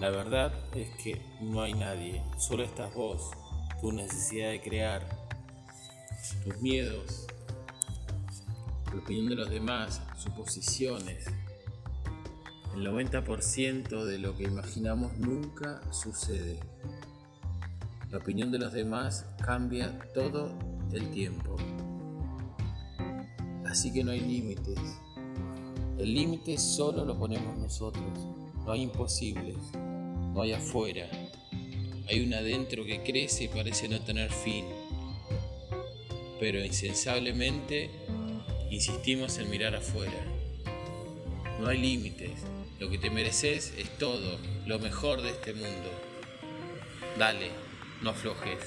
La verdad es que no hay nadie, solo estás vos, tu necesidad de crear, tus miedos, la opinión de los demás, suposiciones. El 90% de lo que imaginamos nunca sucede. La opinión de los demás cambia todo el tiempo. Así que no hay límites. El límite solo lo ponemos nosotros. No hay imposibles. No hay afuera. Hay un adentro que crece y parece no tener fin. Pero insensablemente insistimos en mirar afuera. No hay límites. Lo que te mereces es todo, lo mejor de este mundo. Dale, no aflojes.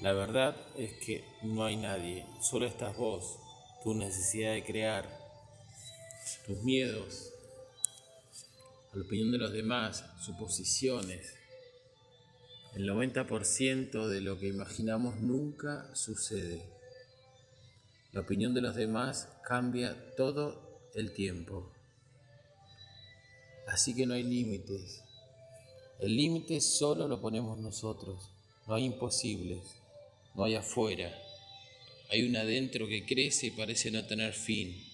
La verdad es que no hay nadie, solo estás vos, tu necesidad de crear, tus miedos, la opinión de los demás, suposiciones. El 90% de lo que imaginamos nunca sucede. La opinión de los demás cambia todo el tiempo. Así que no hay límites. El límite solo lo ponemos nosotros. No hay imposibles. No hay afuera. Hay un adentro que crece y parece no tener fin.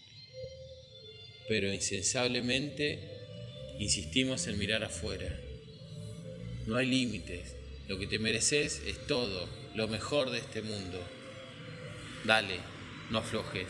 Pero insensablemente insistimos en mirar afuera. No hay límites. Lo que te mereces es todo, lo mejor de este mundo. Dale, no aflojes.